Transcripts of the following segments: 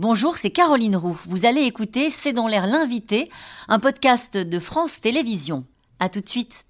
Bonjour, c'est Caroline Roux. Vous allez écouter C'est dans l'air l'invité, un podcast de France Télévisions. À tout de suite.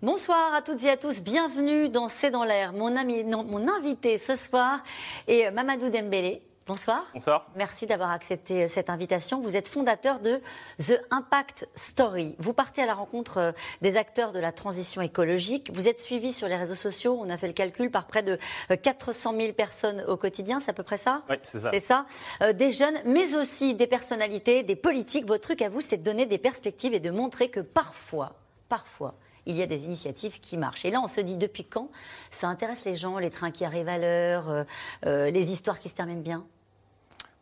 Bonsoir à toutes et à tous, bienvenue dans C'est dans l'air. Mon, ami, mon invité ce soir est Mamadou Dembélé, Bonsoir. Bonsoir. Merci d'avoir accepté euh, cette invitation. Vous êtes fondateur de The Impact Story. Vous partez à la rencontre euh, des acteurs de la transition écologique. Vous êtes suivi sur les réseaux sociaux, on a fait le calcul, par près de 400 euh, 000 personnes au quotidien. C'est à peu près ça? Oui, c'est ça. C'est ça. des jeunes, mais aussi des personnalités, des politiques. Votre truc à vous, c'est de donner des perspectives et de montrer que parfois, parfois, il y a des initiatives qui marchent. Et là, on se dit depuis quand ça intéresse les gens, les trains qui arrivent à l'heure, les histoires qui se terminent bien?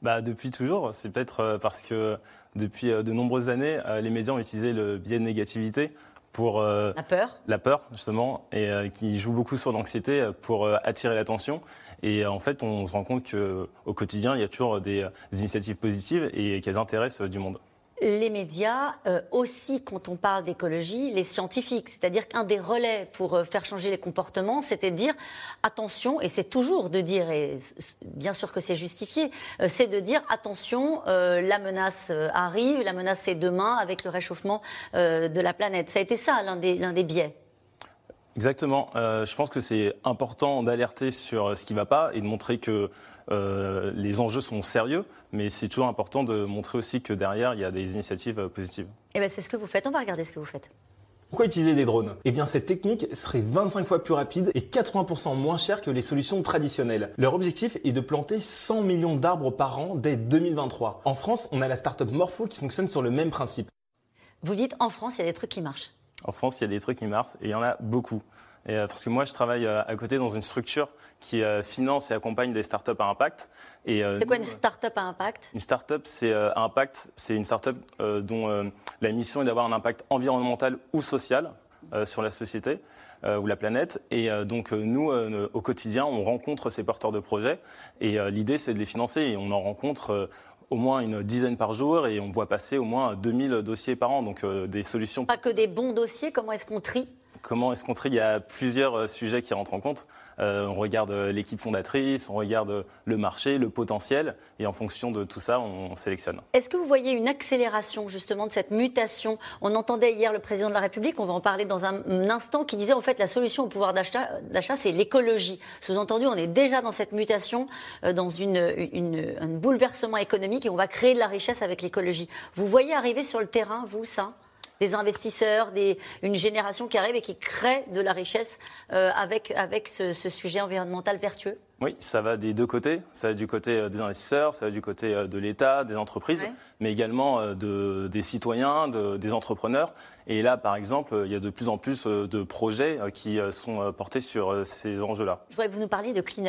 Bah, Depuis toujours. C'est peut-être euh, parce que depuis euh, de nombreuses années, euh, les médias ont utilisé le biais de négativité pour la peur, la peur justement, et qui joue beaucoup sur l'anxiété pour attirer l'attention. Et en fait, on se rend compte qu'au quotidien, il y a toujours des, des initiatives positives et qu'elles intéressent du monde les médias, euh, aussi quand on parle d'écologie, les scientifiques. C'est-à-dire qu'un des relais pour euh, faire changer les comportements, c'était de dire attention, et c'est toujours de dire, et bien sûr que c'est justifié, euh, c'est de dire attention, la menace arrive, la menace c'est demain avec le réchauffement de la planète. Ça a été ça l'un des, l'un des biais. Exactement. je pense que c'est important d'alerter sur ce qui ne va pas et de montrer que euh, les enjeux sont sérieux, mais c'est toujours important de montrer aussi que derrière, il y a des initiatives euh, positives. Et eh ben c'est ce que vous faites. On va regarder ce que vous faites. Pourquoi utiliser des drones? Eh bien, cette technique serait 25 fois plus rapide et 80% moins chère que les solutions traditionnelles. Leur objectif est de planter 100 millions d'arbres par an dès 2023. En France, on a la startup Morpho qui fonctionne sur le même principe. Vous dites en France, il y a des trucs qui marchent. En France, il y a des trucs qui marchent et il y en a beaucoup. Et, euh, parce que moi, je travaille à côté dans une structure qui euh, finance et accompagne des startups à impact. Euh, c'est quoi une startup à impact? Une startup, c'est euh, impact, c'est une startup dont la mission est d'avoir un impact environnemental ou social sur la société. ou la planète. Et donc nous, au quotidien, on rencontre ces porteurs de projets et l'idée, c'est de les financer et on en rencontre au moins une dizaine par jour et on voit passer au moins 2000 dossiers par an, donc des solutions. Pas que des bons dossiers, comment est-ce qu'on trie? Comment est-ce qu'on Il y a plusieurs sujets qui rentrent en compte. Euh, on regarde l'équipe fondatrice, on regarde le marché, le potentiel, et en fonction de tout ça, on sélectionne. Est-ce que vous voyez une accélération justement de cette mutation? On entendait hier le président de la République, on va en parler dans un instant, qui disait en fait la solution au pouvoir d'achat, c'est l'écologie. Sous-entendu, on est déjà dans cette mutation, euh, dans une, un bouleversement économique, et on va créer de la richesse avec l'écologie. Vous voyez arriver sur le terrain, vous, ça? Des investisseurs, des, une génération qui arrive et qui crée de la richesse euh, avec, avec ce, sujet environnemental vertueux Oui, ça va des deux côtés. Ça va du côté euh, des investisseurs, ça va du côté euh, de l'État, des entreprises, mais également de, des citoyens, de, des entrepreneurs. Et là, par exemple, il y a de plus en plus de projets qui sont portés sur ces enjeux-là. Je voudrais que vous nous parliez de Clean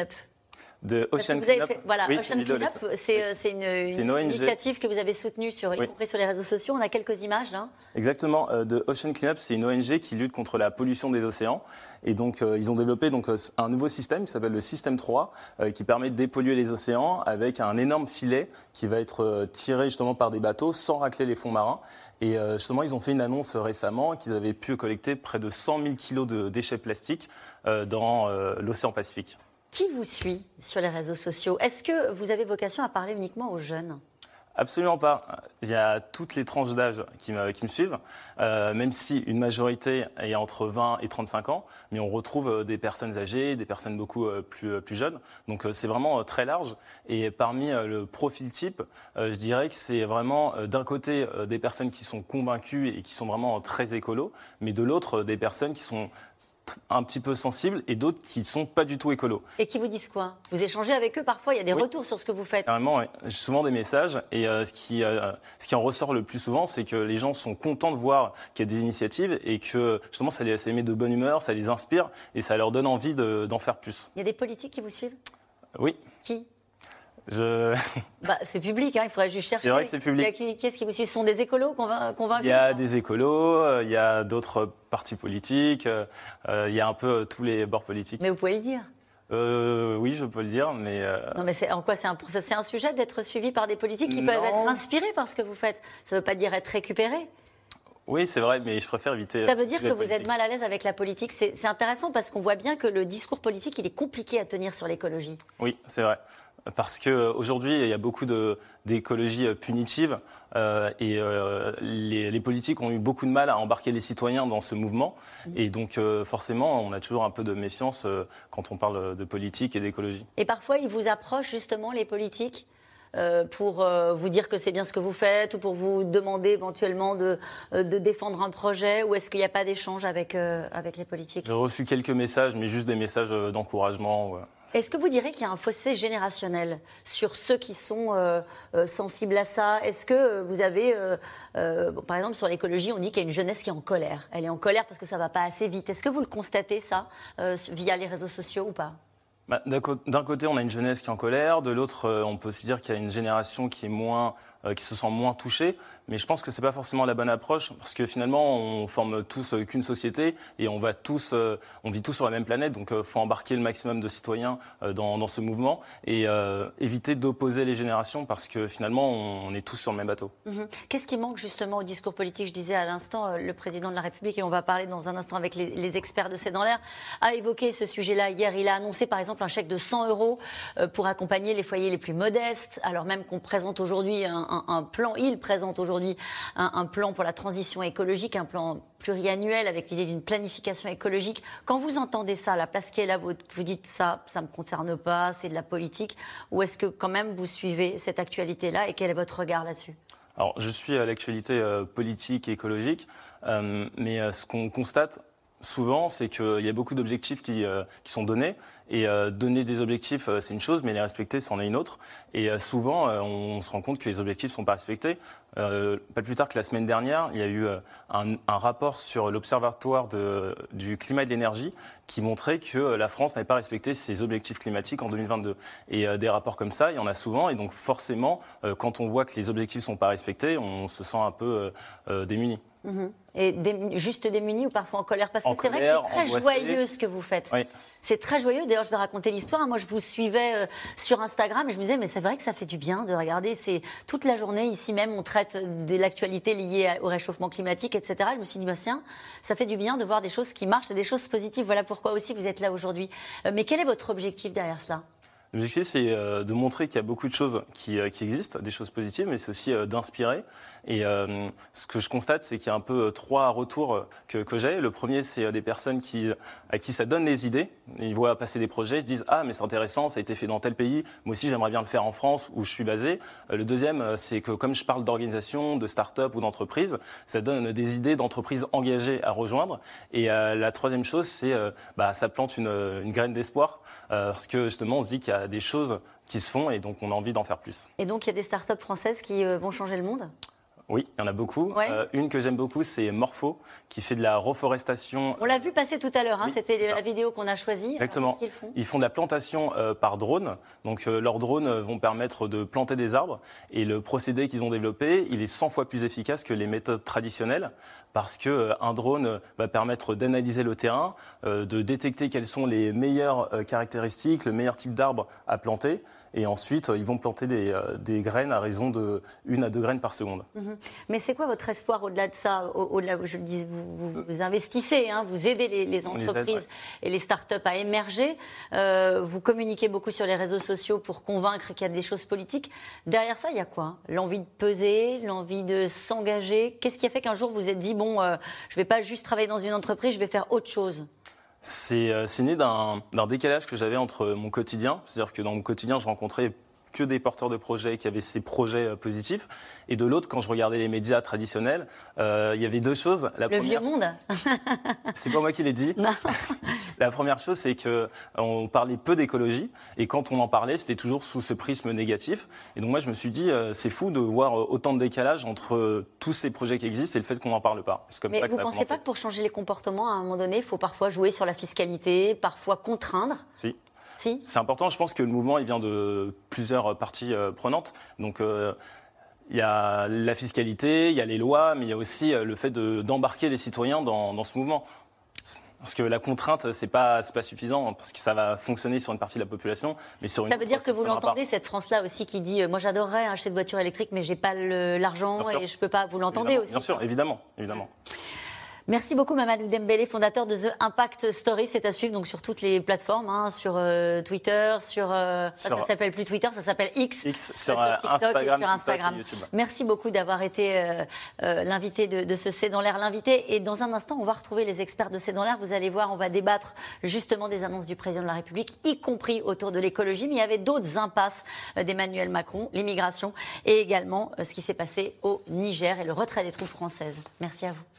de Ocean Cleanup. voilà, Ocean Cleanup, c'est euh, une, initiative que vous avez soutenue sur, sur les réseaux sociaux. On a quelques images là. Exactement. Euh, de Ocean Cleanup, c'est une ONG qui lutte contre la pollution des océans. Et donc, euh, ils ont développé donc, un nouveau système qui s'appelle le système 3, qui permet de dépolluer les océans avec un énorme filet qui va être tiré justement par des bateaux sans racler les fonds marins. Et justement, ils ont fait une annonce récemment qu'ils avaient pu collecter près de 100 000 kilos de déchets plastiques dans l'océan Pacifique. Qui vous suit sur les réseaux sociaux? Est-ce que vous avez vocation à parler uniquement aux jeunes? Absolument pas. Il y a toutes les tranches d'âge qui me, suivent, euh, même si une majorité est entre 20 et 35 ans, mais on retrouve euh, des personnes âgées, des personnes beaucoup euh, plus, plus jeunes. Donc c'est vraiment très large. Et parmi le profil type, je dirais que c'est vraiment d'un côté des personnes qui sont convaincues et qui sont vraiment très écolos, mais de l'autre des personnes qui sont un petit peu sensibles et d'autres qui ne sont pas du tout écolos. Et qui vous disent quoi? Vous échangez avec eux parfois, il y a des retours sur ce que vous faites Carrément, j'ai souvent des messages et euh, ce, qui, euh, ce qui en ressort le plus souvent, c'est que les gens sont contents de voir qu'il y a des initiatives et que justement ça les, ça met de bonne humeur, ça les inspire et ça leur donne envie d'en faire plus. Il y a des politiques qui vous suivent? Oui. Qui? Je... Bah, c'est public, hein, il faudrait juste chercher. C'est vrai que c'est public. Qui, est-ce qui vous suit? Ce sont des écolos convaincus Il y a des écolos, euh, il y a d'autres partis politiques, euh, euh, il y a un peu tous les bords politiques. Mais vous pouvez le dire oui, je peux le dire, mais. Non, mais en quoi c'est un, c'est un sujet d'être suivi par des politiques qui peuvent être inspirés par ce que vous faites Ça ne veut pas dire être récupérés Oui, c'est vrai, mais je préfère éviter. Ça veut dire que vous êtes mal à l'aise avec la politique. C'est intéressant parce qu'on voit bien que le discours politique, il est compliqué à tenir sur l'écologie. Oui, c'est vrai parce qu'aujourd'hui, il y a beaucoup d'écologie euh, punitive euh, et euh, les, politiques ont eu beaucoup de mal à embarquer les citoyens dans ce mouvement. Et donc, forcément, on a toujours un peu de méfiance quand on parle de politique et d'écologie. Et parfois, ils vous approchent justement, les politiques? Pour vous dire que c'est bien ce que vous faites ou pour vous demander éventuellement de, de défendre un projet ou est-ce qu'il n'y a pas d'échange avec, avec les politiques? J'ai reçu quelques messages, mais juste des messages d'encouragement. Est-ce que vous direz qu'il y a un fossé générationnel sur ceux qui sont euh, euh, sensibles à ça? Est-ce que euh, vous avez, par exemple, sur l'écologie, on dit qu'il y a une jeunesse qui est en colère. Elle est en colère parce que ça ne va pas assez vite. Est-ce que vous le constatez, ça, via les réseaux sociaux ou pas? Bah, D'un côté, on a une jeunesse qui est en colère. De l'autre, on peut se dire qu'il y a une génération qui est moins euh, qui se sent moins touchés. Mais je pense que c'est pas forcément la bonne approche parce que finalement on forme tous euh, qu'une société et on va tous, euh, on vit tous sur la même planète. Donc il faut embarquer le maximum de citoyens dans, ce mouvement et éviter d'opposer les générations parce que finalement on, est tous sur le même bateau. Mhm. Qu'est-ce qui manque justement au discours politique? Je disais à l'instant le président de la République et on va parler dans un instant avec les, les experts de C'est dans l'air a évoqué ce sujet-là hier. Il a annoncé par exemple un chèque de 100 euros pour accompagner les foyers les plus modestes, alors même qu'on présente aujourd'hui un, un, plan, il présente aujourd'hui un, plan pour la transition écologique, un plan pluriannuel avec l'idée d'une planification écologique. Quand vous entendez ça, la place qui est là, vous, vous dites ça, ça ne me concerne pas, c'est de la politique, ou est-ce que quand même vous suivez cette actualité-là et quel est votre regard là-dessus? Alors, je suis à l'actualité euh, politique et écologique, euh, mais euh, ce qu'on constate souvent, c'est qu'il y a beaucoup d'objectifs qui, qui, sont donnés, et euh, donner des objectifs, euh, c'est une chose, mais les respecter, c'en est une autre. Et euh, souvent, on se rend compte que les objectifs ne sont pas respectés. pas plus tard que la semaine dernière, il y a eu un, un, rapport sur l'Observatoire du climat et de l'énergie qui montrait que la France n'avait pas respecté ses objectifs climatiques en 2022. Et des rapports comme ça, il y en a souvent. Et donc forcément, quand on voit que les objectifs ne sont pas respectés, on se sent un peu démuni. Mhm. Et juste démunis ou parfois en colère Parce que c'est vrai que c'est très joyeux ce que vous faites. C'est très joyeux. D'ailleurs, je vais raconter l'histoire. Moi, je vous suivais euh, sur Instagram et je me disais, mais c'est vrai que ça fait du bien de regarder. C'est toute la journée ici même, on traite de l'actualité liée au réchauffement climatique, etc. Je me suis dit, bah, tiens, ça fait du bien de voir des choses qui marchent, des choses positives. Voilà pourquoi aussi vous êtes là aujourd'hui. Euh, mais quel est votre objectif derrière cela? L'objectif, c'est euh, de montrer qu'il y a beaucoup de choses qui, qui existent, des choses positives, mais c'est aussi d'inspirer. Et euh, ce que je constate, c'est qu'il y a un peu euh, trois retours euh, que, que j'ai. Le premier, c'est des personnes qui, à qui ça donne des idées. Ils voient passer des projets, ils se disent Ah, mais c'est intéressant, ça a été fait dans tel pays. Moi aussi, j'aimerais bien le faire en France où je suis basé. Le deuxième, c'est que comme je parle d'organisation, de start-up ou d'entreprise, ça donne des idées d'entreprises engagées à rejoindre. Et la troisième chose, c'est bah, ça plante une, une graine d'espoir. Parce que justement, on se dit qu'il y a des choses qui se font et donc on a envie d'en faire plus. Et donc il y a des start-up françaises qui vont changer le monde? Oui, il y en a beaucoup. Euh, une que j'aime beaucoup, c'est Morpho, qui fait de la reforestation. On l'a vu passer tout à l'heure, hein, c'était la vidéo qu'on a choisie. Exactement. Ils font, ils font de la plantation euh, par drone. Donc euh, leurs drones vont permettre de planter des arbres. Et le procédé qu'ils ont développé, il est 100 fois plus efficace que les méthodes traditionnelles parce que un drone va permettre d'analyser le terrain, de détecter quelles sont les meilleures caractéristiques, le meilleur type d'arbre à planter. Et ensuite, ils vont planter des, euh, des, graines à raison de une à deux graines par seconde. Mhm. Mais c'est quoi votre espoir au-delà de ça Au-delà, je le dis, vous, vous, investissez, hein, vous aidez les, les entreprises et les start-up à émerger. Euh, vous communiquez beaucoup sur les réseaux sociaux pour convaincre qu'il y a des choses politiques. Derrière ça, il y a quoi L'envie de peser, l'envie de s'engager? Qu'est-ce qui a fait qu'un jour vous êtes dit bon, euh, je ne vais pas juste travailler dans une entreprise, je vais faire autre chose? euh, c'est né d'un décalage que j'avais entre mon quotidien, c'est-à-dire que dans mon quotidien, je rencontrais que des porteurs de projets qui avaient ces projets euh, positifs. Et de l'autre, quand je regardais les médias traditionnels, euh, il y avait deux choses. La le vieux monde C'est pas moi qui l'ai dit. Non. La première chose, c'est qu'on parlait peu d'écologie. Et quand on en parlait, c'était toujours sous ce prisme négatif. Et donc moi, je me suis dit, euh, c'est fou de voir autant de décalage entre tous ces projets qui existent et le fait qu'on n'en parle pas. Comme Mais vous ne pensez pas que pour changer les comportements, à un moment donné, il faut parfois jouer sur la fiscalité, parfois contraindre Si. C'est important. Je pense que le mouvement, il vient de plusieurs parties euh, prenantes. Donc, euh, il y a la fiscalité, il y a les lois, mais il y a aussi euh, le fait d'embarquer les citoyens dans, ce mouvement. Parce que la contrainte, c'est pas, pas suffisant, parce que ça va fonctionner sur une partie de la population, mais sur une Ça veut dire que vous l'entendez, cette France-là aussi, qui dit Moi, j'adorerais acheter de voiture électrique, mais j'ai pas l'argent et je peux pas. Vous l'entendez aussi Bien sûr, évidemment. évidemment. Merci beaucoup Mamadou Dembélé, fondateur de The Impact Story. C'est à suivre donc sur toutes les plateformes, hein, sur euh, Twitter, sur, euh, ça, ça s'appelle plus Twitter, ça s'appelle X, X sur, euh, TikTok Instagram, et sur Instagram. Merci beaucoup d'avoir été l'invité de, de, ce C'est dans l'air l'invité. Et dans un instant, on va retrouver les experts de C'est dans l'air. Vous allez voir, on va débattre justement des annonces du président de la République, y compris autour de l'écologie. Mais il y avait d'autres impasses d'Emmanuel Macron, l'immigration et également ce qui s'est passé au Niger et le retrait des troupes françaises. Merci à vous.